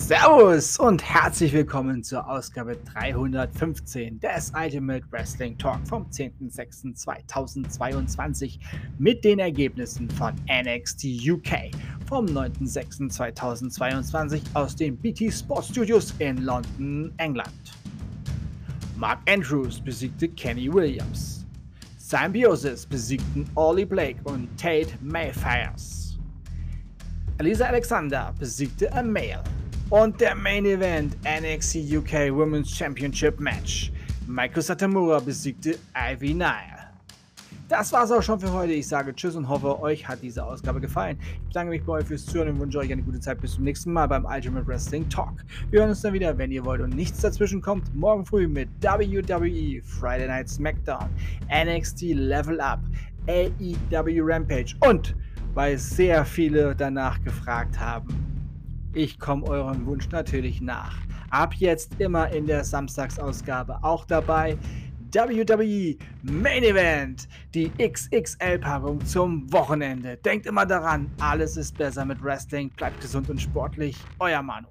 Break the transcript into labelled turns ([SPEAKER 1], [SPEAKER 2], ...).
[SPEAKER 1] Servus und herzlich willkommen zur Ausgabe 315 des Ultimate Wrestling Talk vom 10.06.2022 mit den Ergebnissen von NXT UK vom 9.06.2022 aus den BT Sports Studios in London, England. Mark Andrews besiegte Kenny Williams. Symbiosis besiegten Ollie Blake und Tate Mayfires. Elisa Alexander besiegte Amale. Und der Main Event NXT UK Women's Championship Match. Michael Satamura besiegte Ivy Nile. Das war's auch schon für heute. Ich sage Tschüss und hoffe, euch hat diese Ausgabe gefallen. Ich bedanke mich bei euch fürs Zuhören und wünsche euch eine gute Zeit bis zum nächsten Mal beim Ultimate Wrestling Talk. Wir hören uns dann wieder, wenn ihr wollt und nichts dazwischen kommt, morgen früh mit WWE Friday Night SmackDown, NXT Level Up, AEW Rampage und weil sehr viele danach gefragt haben, ich komme eurem Wunsch natürlich nach. Ab jetzt immer in der Samstagsausgabe auch dabei. WWE Main Event, die XXL-Packung zum Wochenende. Denkt immer daran, alles ist besser mit Wrestling. Bleibt gesund und sportlich. Euer Manu.